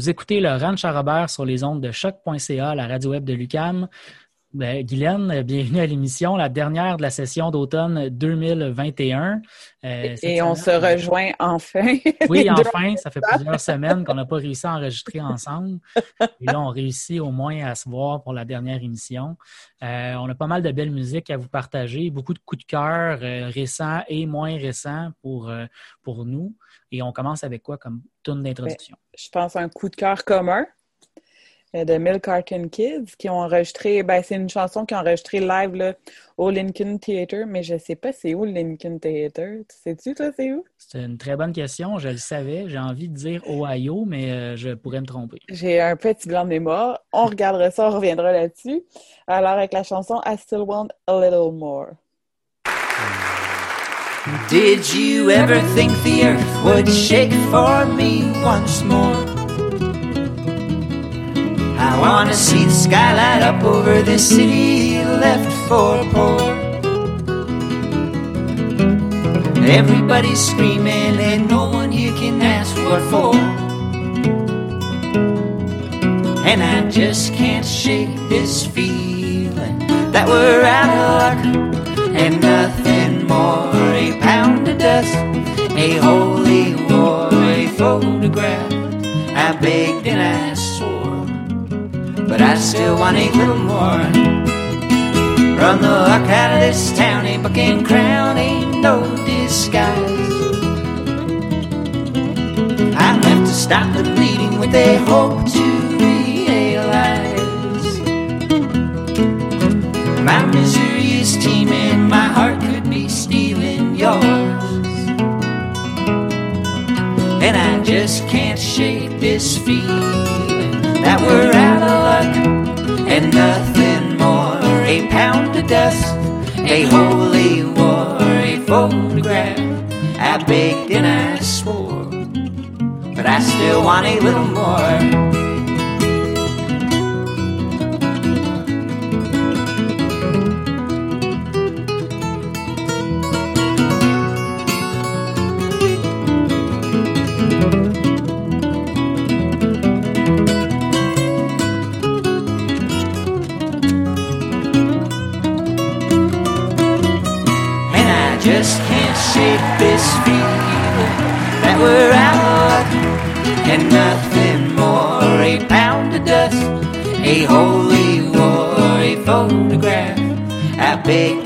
Vous écoutez le Ranch à Robert sur les ondes de choc.ca, la radio web de Lucam. Ben, Guylaine, bienvenue à l'émission, la dernière de la session d'automne 2021. Euh, et on se rejoint enfin. Oui, enfin, ça fait plusieurs semaines qu'on n'a pas réussi à enregistrer ensemble. Et là, on réussit au moins à se voir pour la dernière émission. Euh, on a pas mal de belles musiques à vous partager, beaucoup de coups de cœur euh, récents et moins récents pour, pour nous. Et on commence avec quoi comme tune d'introduction? Ben, je pense un coup de cœur commun. Euh, de Milk Carton Kids qui ont enregistré, ben, c'est une chanson qui ont enregistré live là, au Lincoln Theatre, mais je sais pas c'est où le Lincoln Theatre. Sais-tu, toi, c'est où? C'est une très bonne question. Je le savais. J'ai envie de dire Ohio, mais euh, je pourrais me tromper. J'ai un petit blanc de mémoire. On regardera ça, on reviendra là-dessus. Alors, avec la chanson I Still Want a Little More. Did you ever think the earth would shake for me once more? I wanna see the sky light up over this city left for poor. Everybody's screaming and no one here can ask what for. And I just can't shake this feeling that we're out of luck and nothing more. A holy war, a photograph. I begged and I swore, but I still want a little more. Run the luck out of this town, a bucking crown ain't no disguise. I'm left to stop the bleeding with a hope to realize. My misery is teeming, my heart could be stealing yours. And I just can't shake this feeling that we're out of luck and nothing more. A pound of dust, a holy war, a photograph. I begged and I swore, but I still want a little more.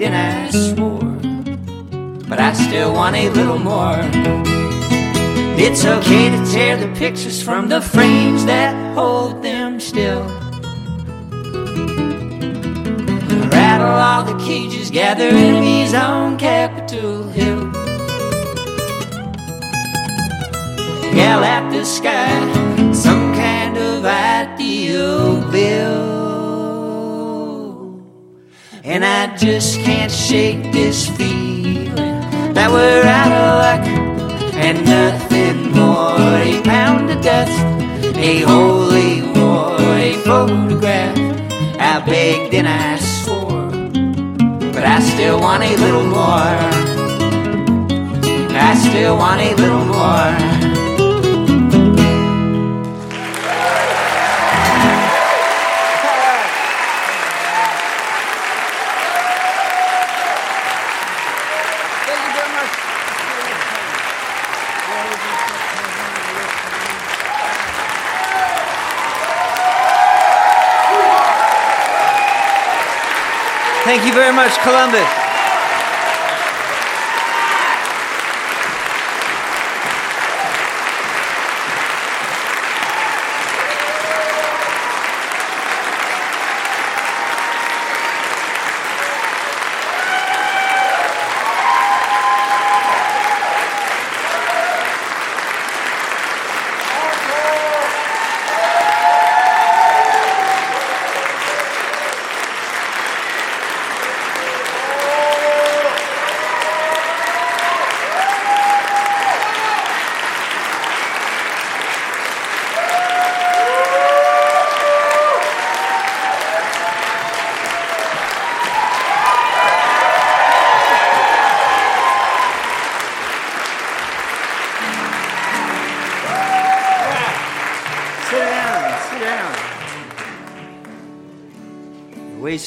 And I swore, but I still want a little more. It's okay to tear the pictures from the frames that hold them still. Rattle all the cages, gather enemies on Capitol Hill. yell at the sky And I just can't shake this feeling that we're out of luck and nothing more. A pound of dust, a holy war, a photograph. I begged and I swore, but I still want a little more. I still want a little more. Thank you very much, Columbus.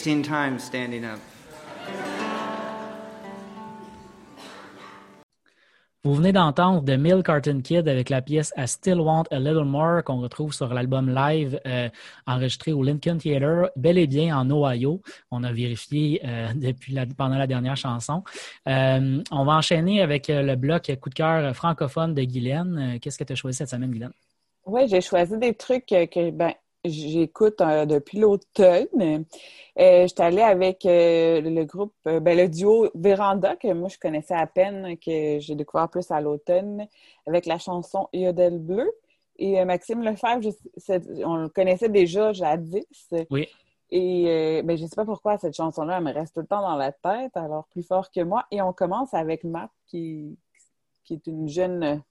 Wasting time standing up. Vous venez d'entendre The Mill Carton Kid avec la pièce I Still Want a Little More qu'on retrouve sur l'album live euh, enregistré au Lincoln Theatre, bel et bien en Ohio. On a vérifié euh, depuis la, pendant la dernière chanson. Euh, on va enchaîner avec le bloc coup de cœur francophone de Guylaine. Qu'est-ce que tu as choisi cette semaine, Guylaine? Oui, j'ai choisi des trucs que ben, j'écoute depuis l'automne. Euh, J'étais allée avec euh, le groupe, euh, ben, le duo Véranda, que moi je connaissais à peine, que j'ai découvert plus à l'automne, avec la chanson Yodel Bleu. Et euh, Maxime Lefebvre, on le connaissait déjà jadis. Oui. Et ben, je ne sais pas pourquoi cette chanson-là, elle me reste tout le temps dans la tête, alors plus fort que moi. Et on commence avec Matt, qui, qui est une jeune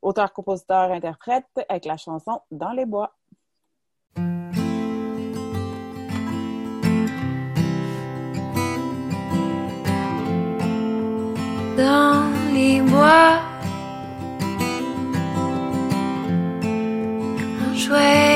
auteur-compositeur-interprète, avec la chanson Dans les bois. Dans les bois. On jouait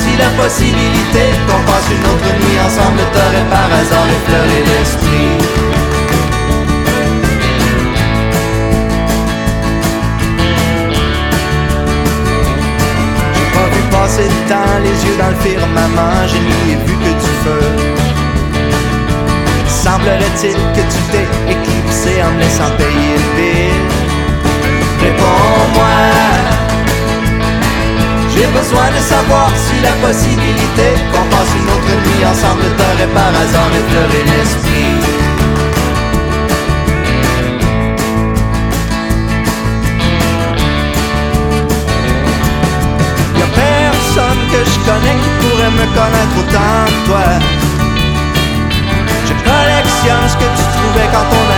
si la possibilité qu'on passe une autre nuit ensemble t'aurait par hasard effleuré l'esprit. J'ai pas vu passer le temps, les yeux dans le firmament, je n'y ai vu que du feu. Semblerait-il que tu t'es éclipsé en me laissant payer le J'ai besoin de savoir si la possibilité qu'on passe une autre nuit ensemble t'aurait par hasard effleuré l'esprit. Y'a personne que je connais qui pourrait me connaître autant que toi. Je collectionne ce que tu trouvais quand on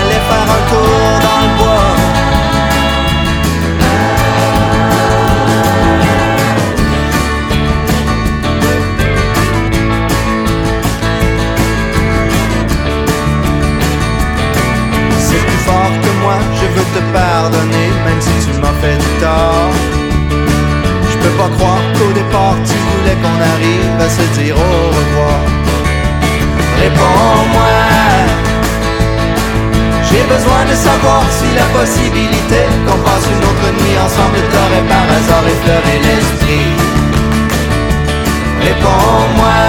J'ai besoin de savoir si la possibilité qu'on passe une autre nuit ensemble t'aurait par hasard effleuré l'esprit. Réponds-moi.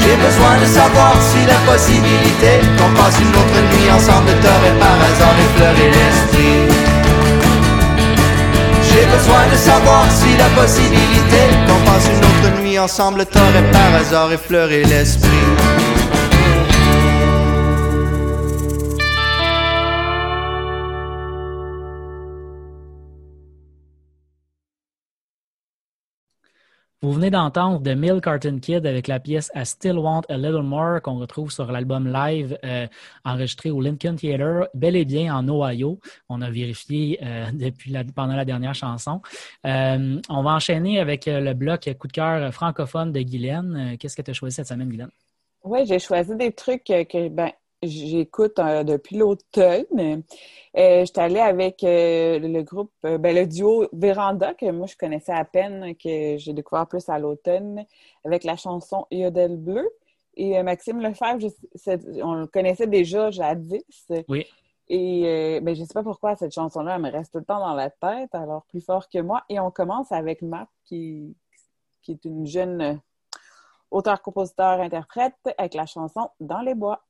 J'ai besoin de savoir si la possibilité qu'on passe une autre nuit ensemble t'aurait par hasard effleuré l'esprit. J'ai besoin de savoir si la possibilité qu'on passe une autre nuit ensemble t'aurait par hasard effleuré l'esprit. Vous venez d'entendre The Mill Carton Kid avec la pièce I Still Want a Little More qu'on retrouve sur l'album live euh, enregistré au Lincoln Theatre, bel et bien en Ohio. On a vérifié euh, depuis la- pendant la dernière chanson. Euh, on va enchaîner avec le bloc coup de cœur francophone de Guylaine. Qu'est-ce que tu as choisi cette semaine, Guylaine? Oui, j'ai choisi des trucs que ben, j'écoute euh, depuis l'automne. Euh, J'étais allée avec euh, le groupe, ben, le duo Véranda, que moi je connaissais à peine, que j'ai découvert plus à l'automne, avec la chanson Yodel Bleu. Et Maxime Lefebvre, je- on le connaissait déjà jadis. Oui. Et ben, je ne sais pas pourquoi cette chanson-là, elle me reste tout le temps dans la tête, alors plus fort que moi. Et on commence avec Matt, qui, qui est une jeune auteur, compositeur, interprète, avec la chanson Dans les bois.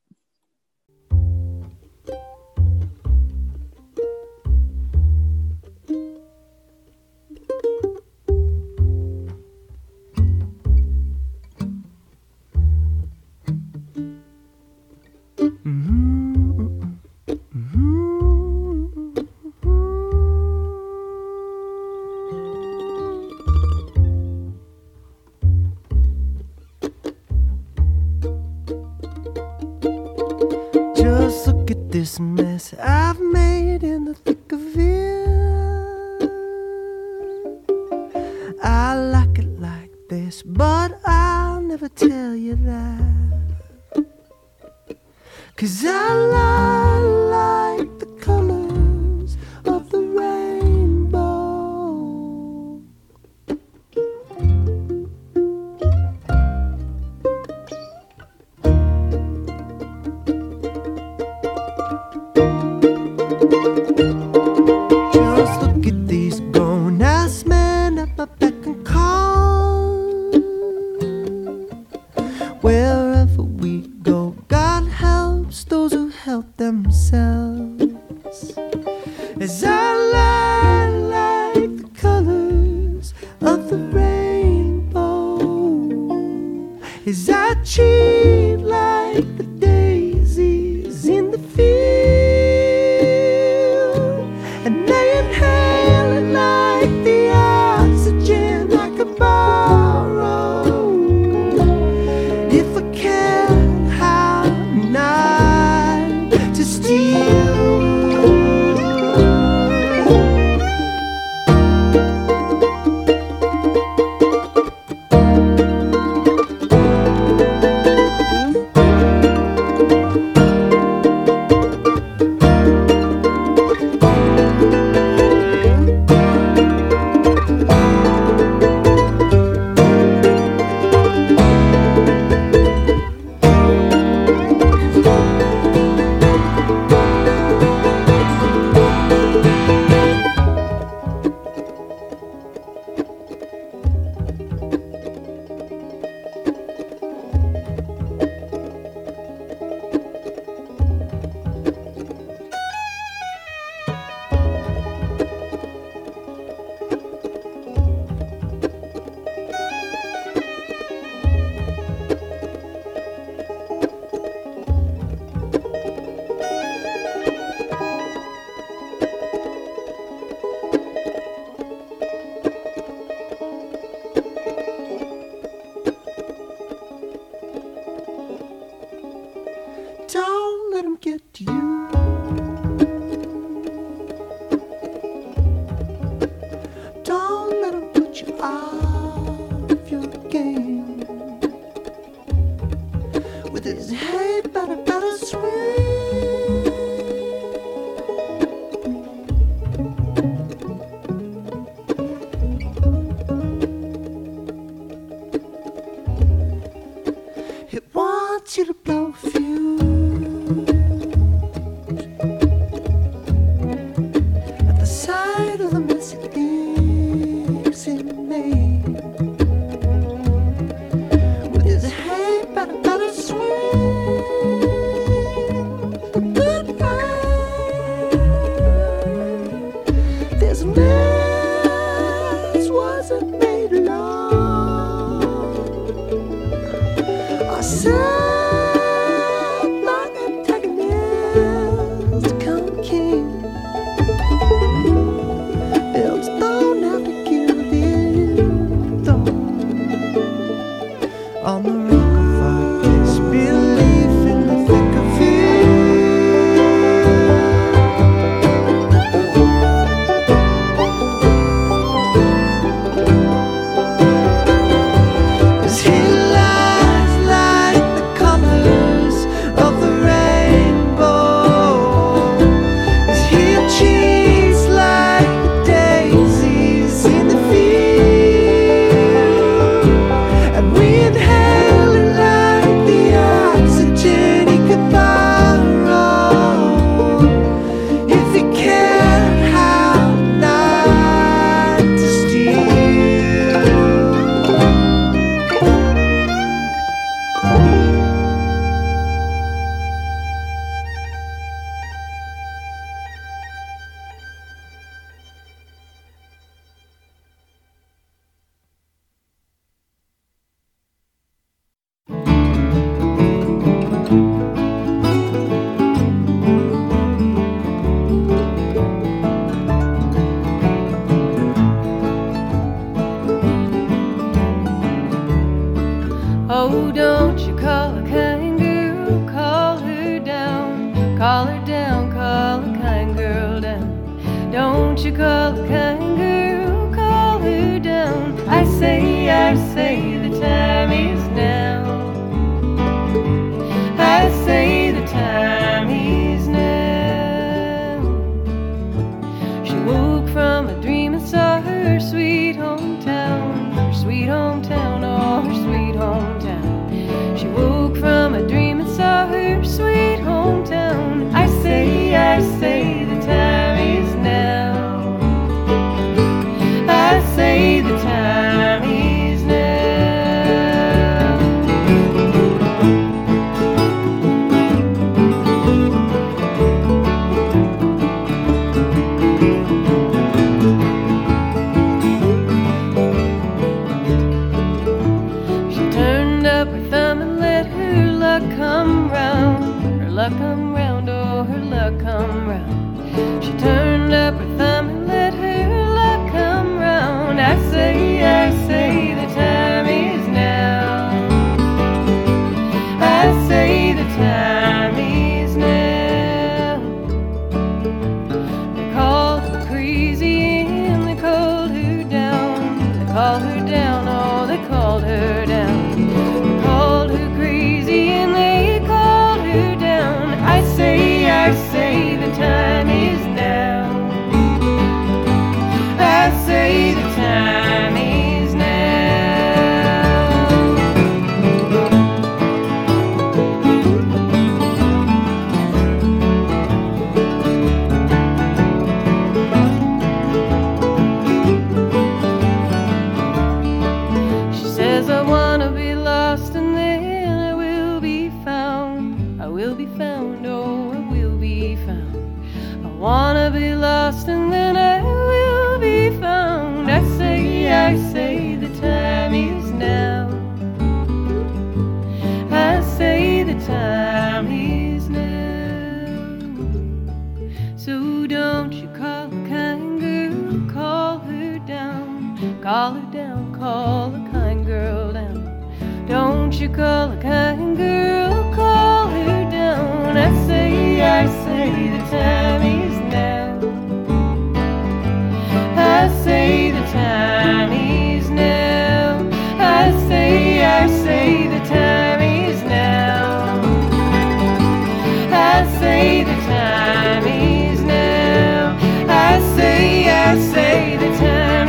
but I'll never tell you that. Cause I love. Call her down, call a kind girl down. Don't you call a kind girl, call her down. I say, I say, the time is now. I say, the time is now. I say, I say, the time is now. I say, the time is now. I say, I say, the time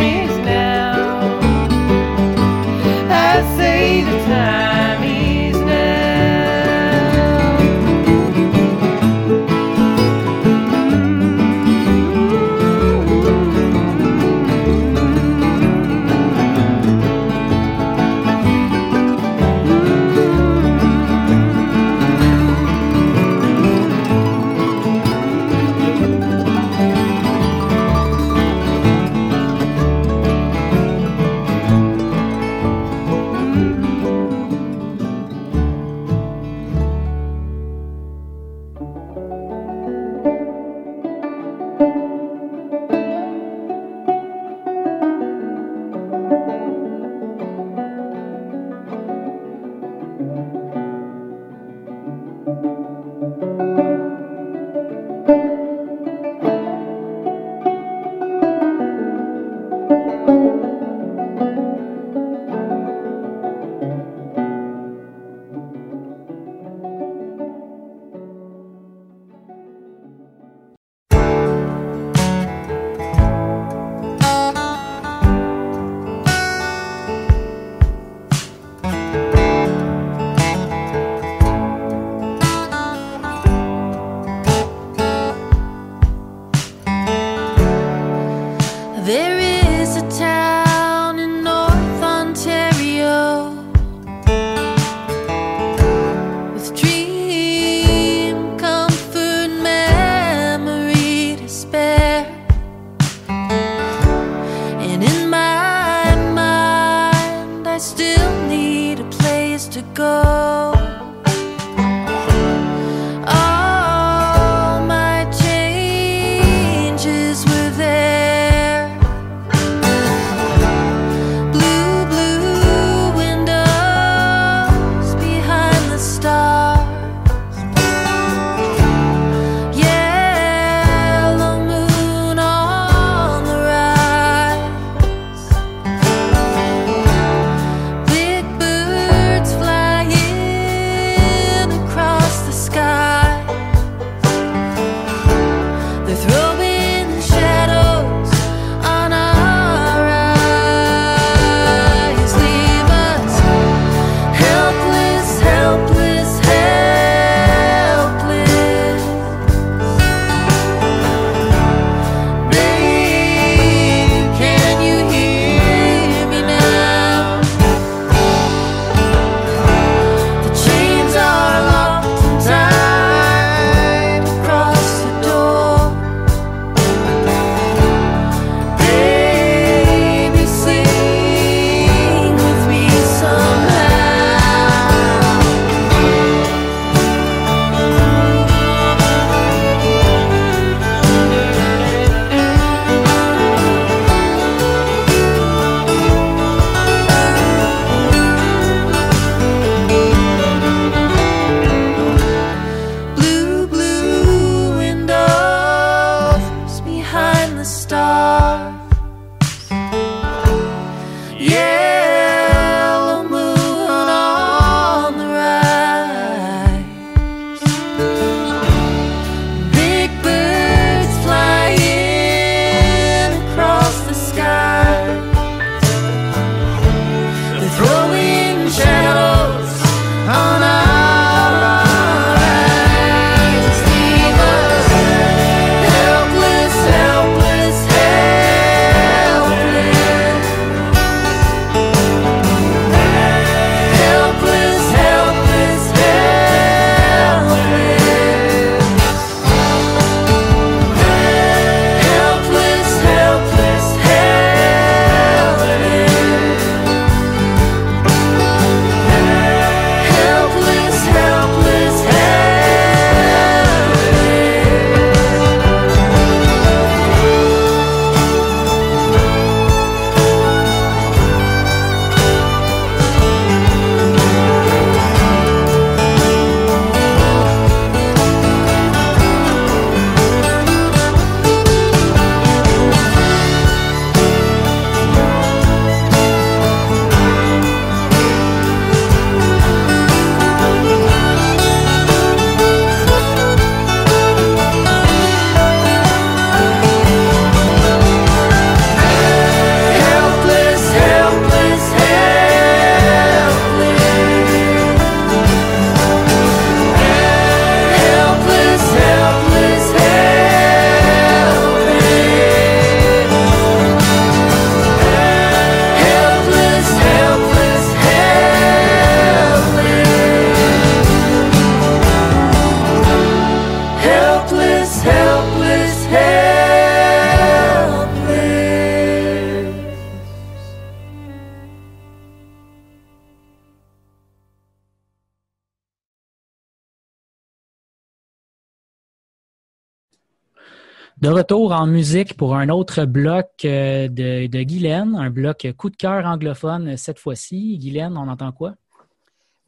De retour en musique pour un autre bloc euh, de, de Guylaine, un bloc coup de cœur anglophone cette fois-ci. Guylaine, on entend quoi?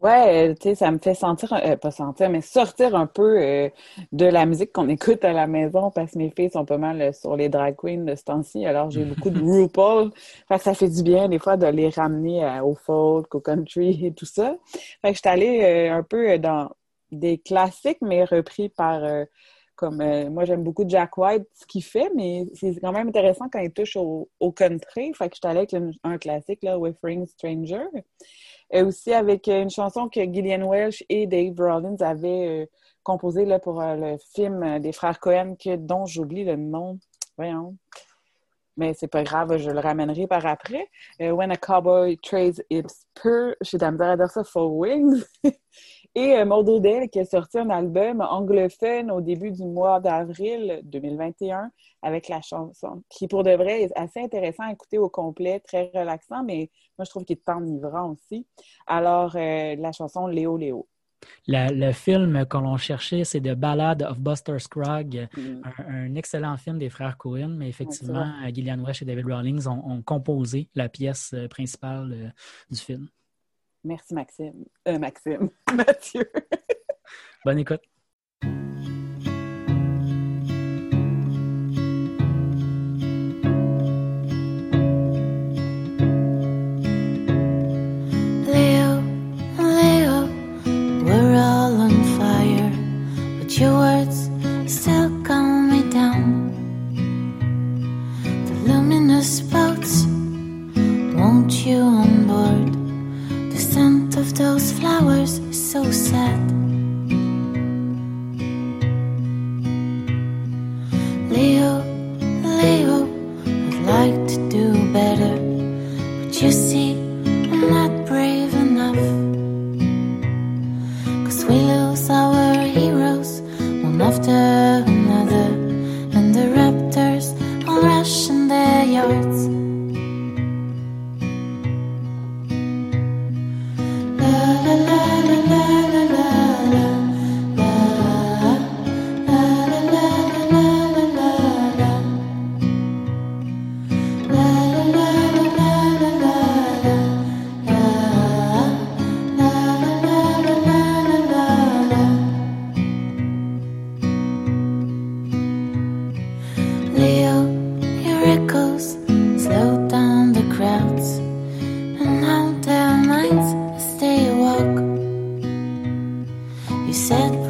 Ouais, euh, tu sais, ça me fait sentir, euh, pas sentir, mais sortir un peu euh, de la musique qu'on écoute à la maison parce que mes filles sont pas mal euh, sur les drag queens de ce temps-ci. Alors, j'ai beaucoup de RuPaul. Fait que ça fait du bien, des fois, de les ramener à- au folk, au country et tout ça. Fait que je suis allée euh, un peu dans des classiques, mais repris par, euh, comme, euh, moi, j'aime beaucoup Jack White, ce qu'il fait, mais c'est quand même intéressant quand il touche au, country. Fait que je allée avec un classique, là, With Ring Stranger. Et aussi avec euh, une chanson que Gillian Welch et Dave Rollins avaient euh, composée là, pour le film des frères Cohen, que, dont j'oublie le nom. Voyons. Mais c'est pas grave, je le ramènerai par après. When a Cowboy Trades Its Pure, j'ai de For Wings. et euh, Maud Odell qui a sorti un album anglophone au début du mois d'avril 2021 avec la chanson, qui pour de vrai est assez intéressant à écouter au complet, très relaxant, mais moi je trouve qu'il est enivrant aussi. Alors, euh, la chanson Léo Léo. Le film que l'on cherchait, c'est The Ballad of Buster Scruggs, Mm. un, un excellent film des frères Cohen, mais effectivement, Gillian Welch et David Rawlings ont, ont composé la pièce euh, principale euh, du film. Merci Maxime. Euh, Maxime. Mathieu. Bonne écoute. said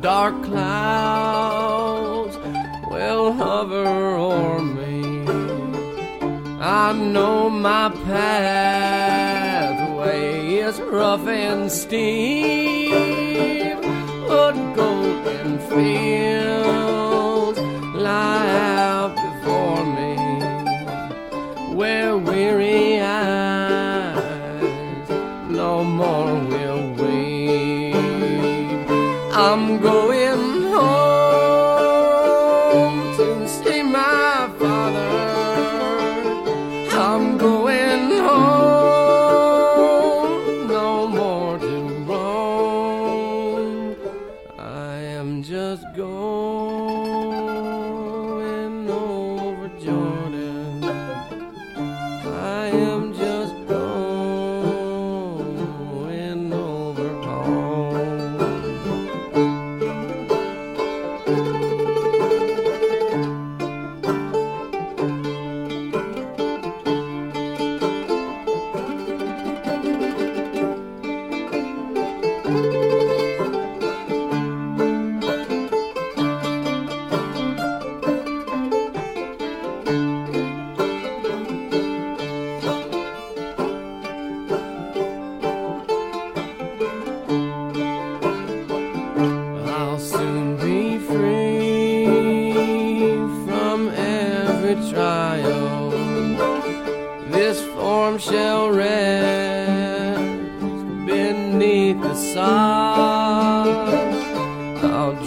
dark clouds will hover o'er me. I know my pathway is rough and steep, but golden fields lie.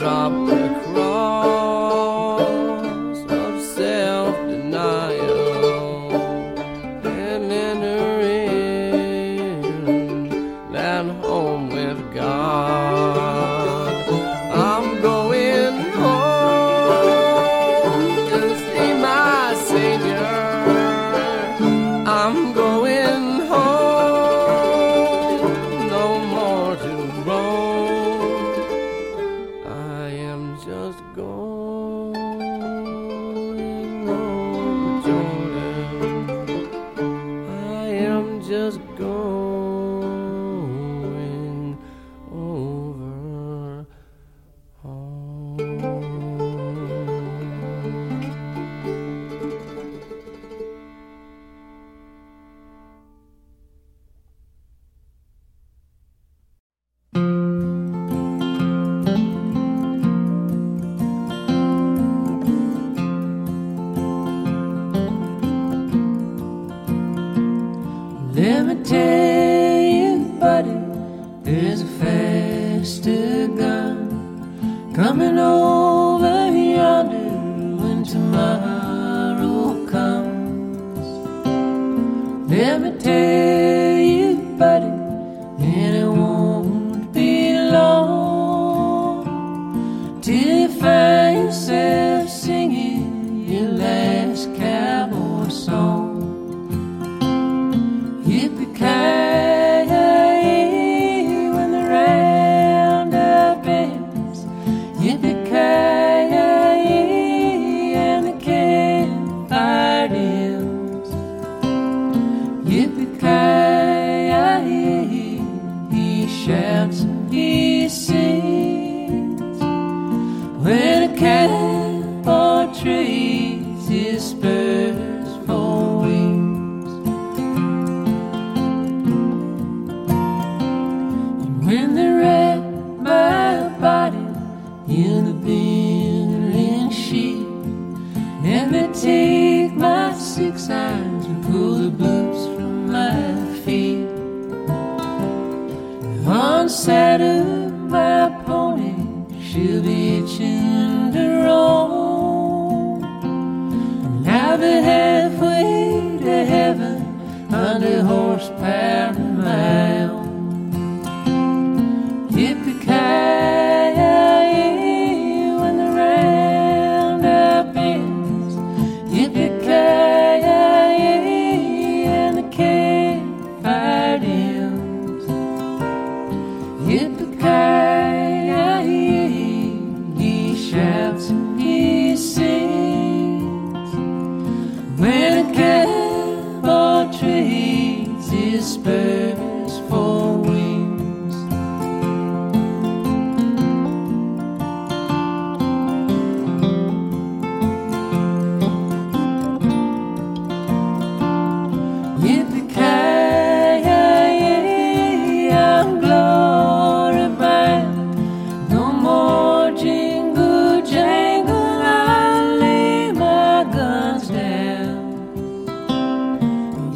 drop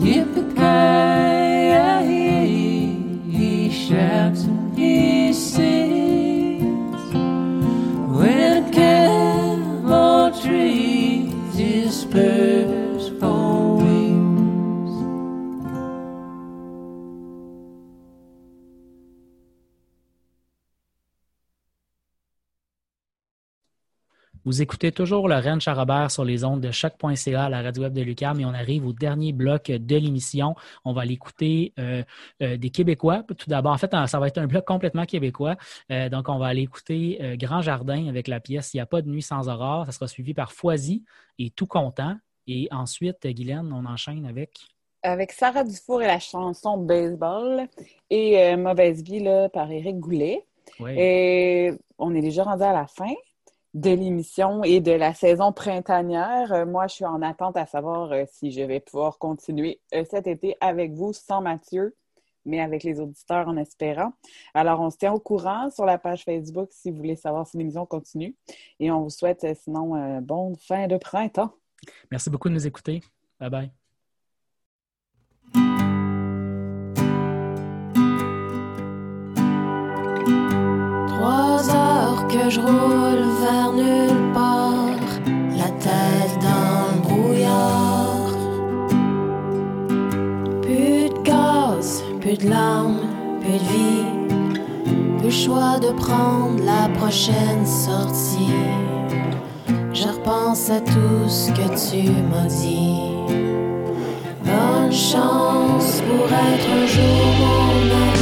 If it Vous écoutez toujours le Rennes Charrobert sur les ondes de choc.ca à la radio web de Lucam et on arrive au dernier bloc de l'émission. On va l'écouter euh, euh, des Québécois. Tout d'abord, en fait, ça va être un bloc complètement québécois. Euh, donc, on va aller écouter Grand Jardin avec la pièce Il n'y a pas de nuit sans aurore. Ça sera suivi par Foisy et Tout content. Et ensuite, Guylaine, on enchaîne avec? Avec Sarah Dufour et la chanson Baseball et Mauvaise vie là, par Éric Goulet. Oui. Et on est déjà rendu à la fin de l'émission et de la saison printanière. Euh, moi, je suis en attente à savoir euh, si je vais pouvoir continuer euh, cet été avec vous sans Mathieu, mais avec les auditeurs en espérant. Alors, on se tient au courant sur la page Facebook si vous voulez savoir si l'émission continue. Et on vous souhaite sinon euh, bonne fin de printemps. Merci beaucoup de nous écouter. Bye bye. Larmes, plus de vie. Plus le choix de prendre la prochaine sortie. Je repense à tout ce que tu m'as dit. Bonne chance pour être un jour mon ami.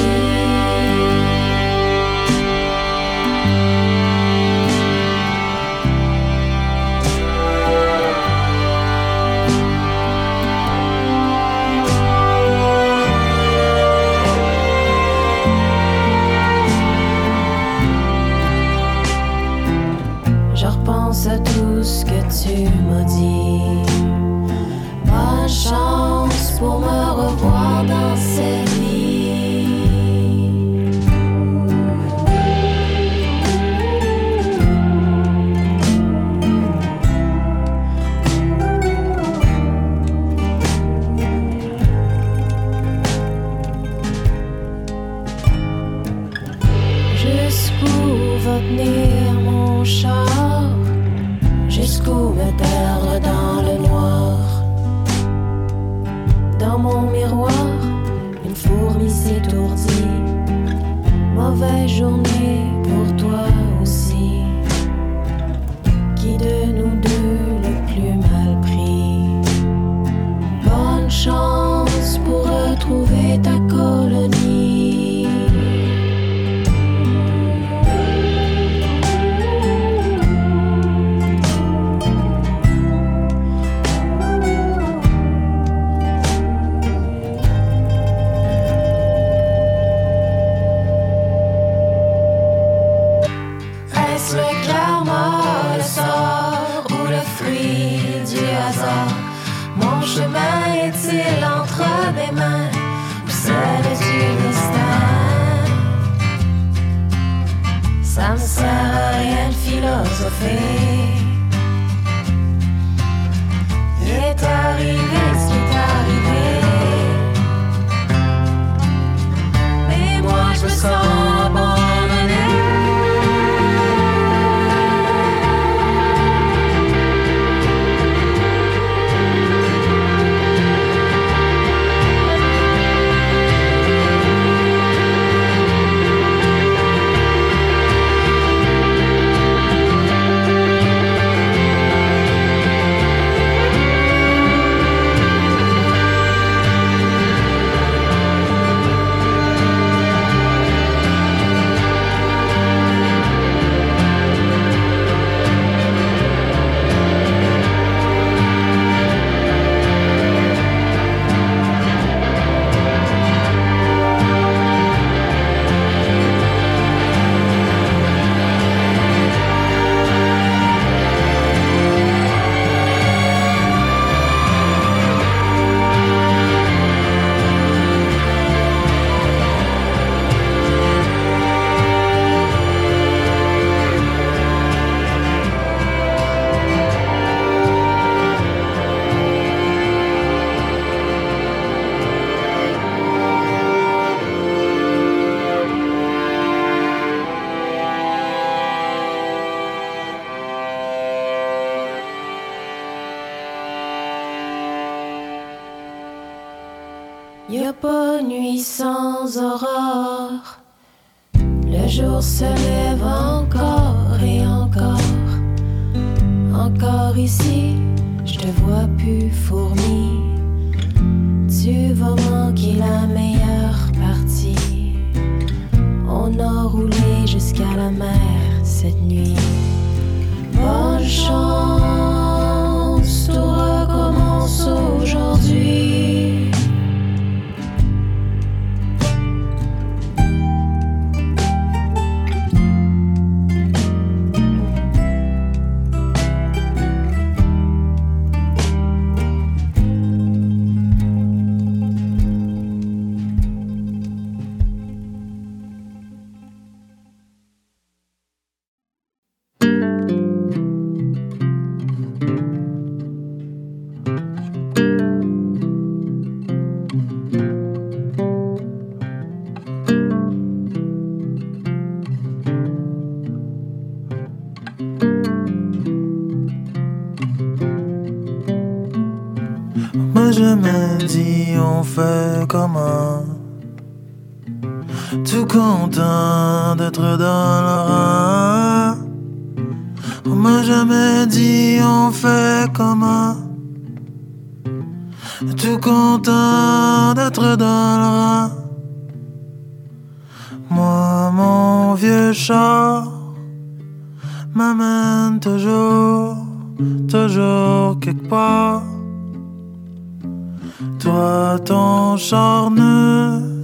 within. Vois plus fourmi. Tu vas manquer la meilleure partie. On a roulé jusqu'à la mer cette nuit. Bonne chance, content d'être dans le rang. Moi je me dis on fait comment? Tout content d'être dans le rang? Moi mon vieux char M'amène toujours, toujours quelque part. Toi, ton charne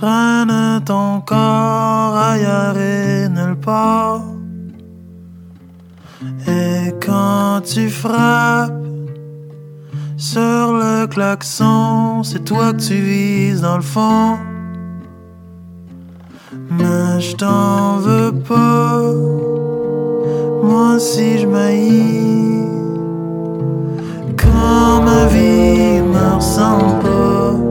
traîne ton corps ailleurs et nulle part. Et quand tu frappes sur le klaxon, c'est toi que tu vises dans le fond. Mais je t'en veux pas, moi si je m'haïs quand ma vie me ressemble pas.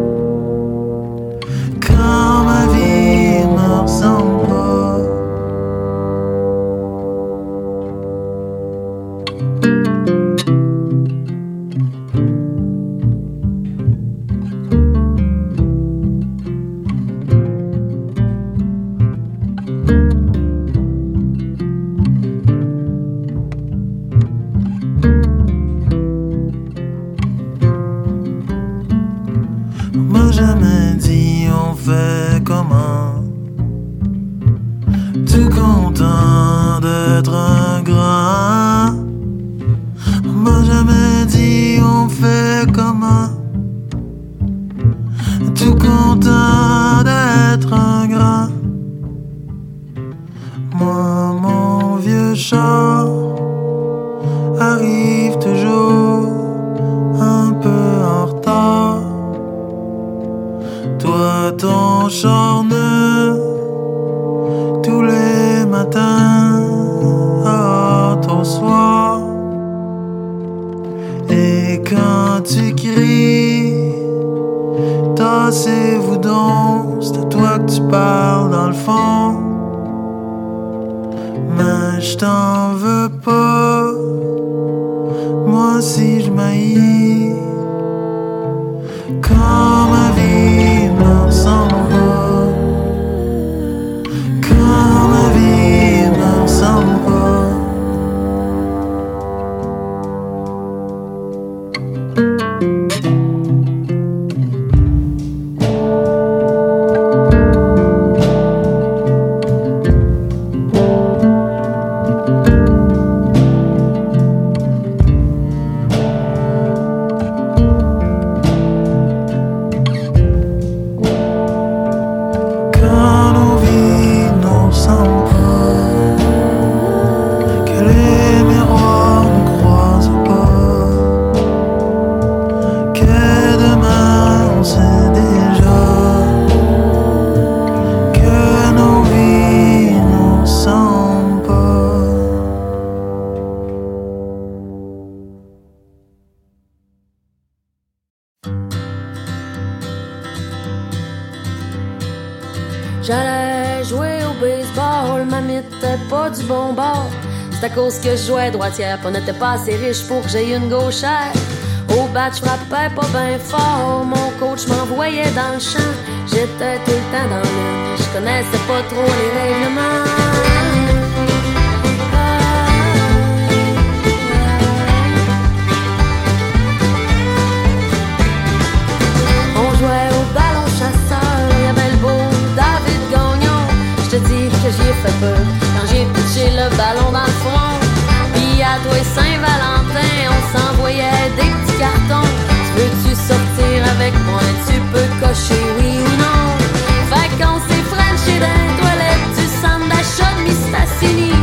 que je jouais droitière. On n'était pas assez riche pour que j'aie une gauchère. Au bat, je frappais pas bien fort. Mon coach m'envoyait dans le champ. J'étais tout le temps dans le. Je connaissais pas trop les règlements. que j'y ai fait peur quand j'ai pitché le ballon dans le front. Saint-Jacques, et Saint-Valentin, on s'envoyait des petits cartons. Tu veux-tu sortir avec moi? Tu peux cocher oui ou non. Fait qu'on s'est frenché dans la toilette du centre chaude, de Mistassini.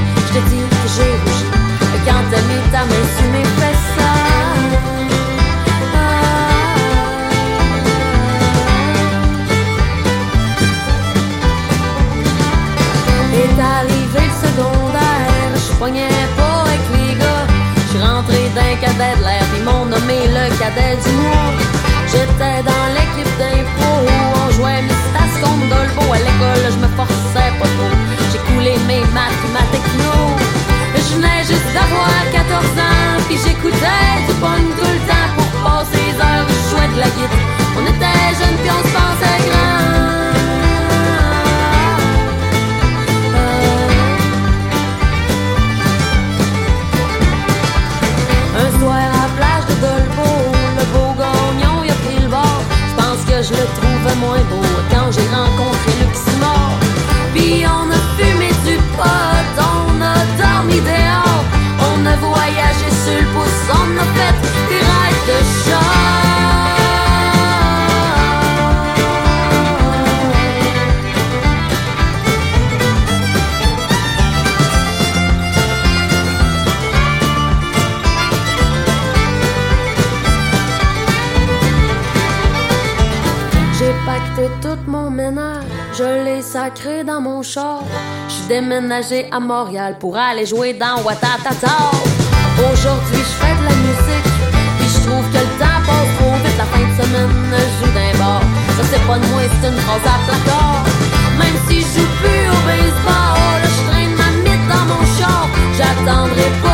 déménager à Montréal pour aller jouer dans Watatata. Aujourd'hui, je fais de la musique, puis je trouve que le temps passe trop vite. La fin de semaine, je joue d'un bar. Je sais pas de moi, c'est une phrase à placard. Même si je joue plus au baseball, je traîne ma mythe dans mon char. J'attendrai pas.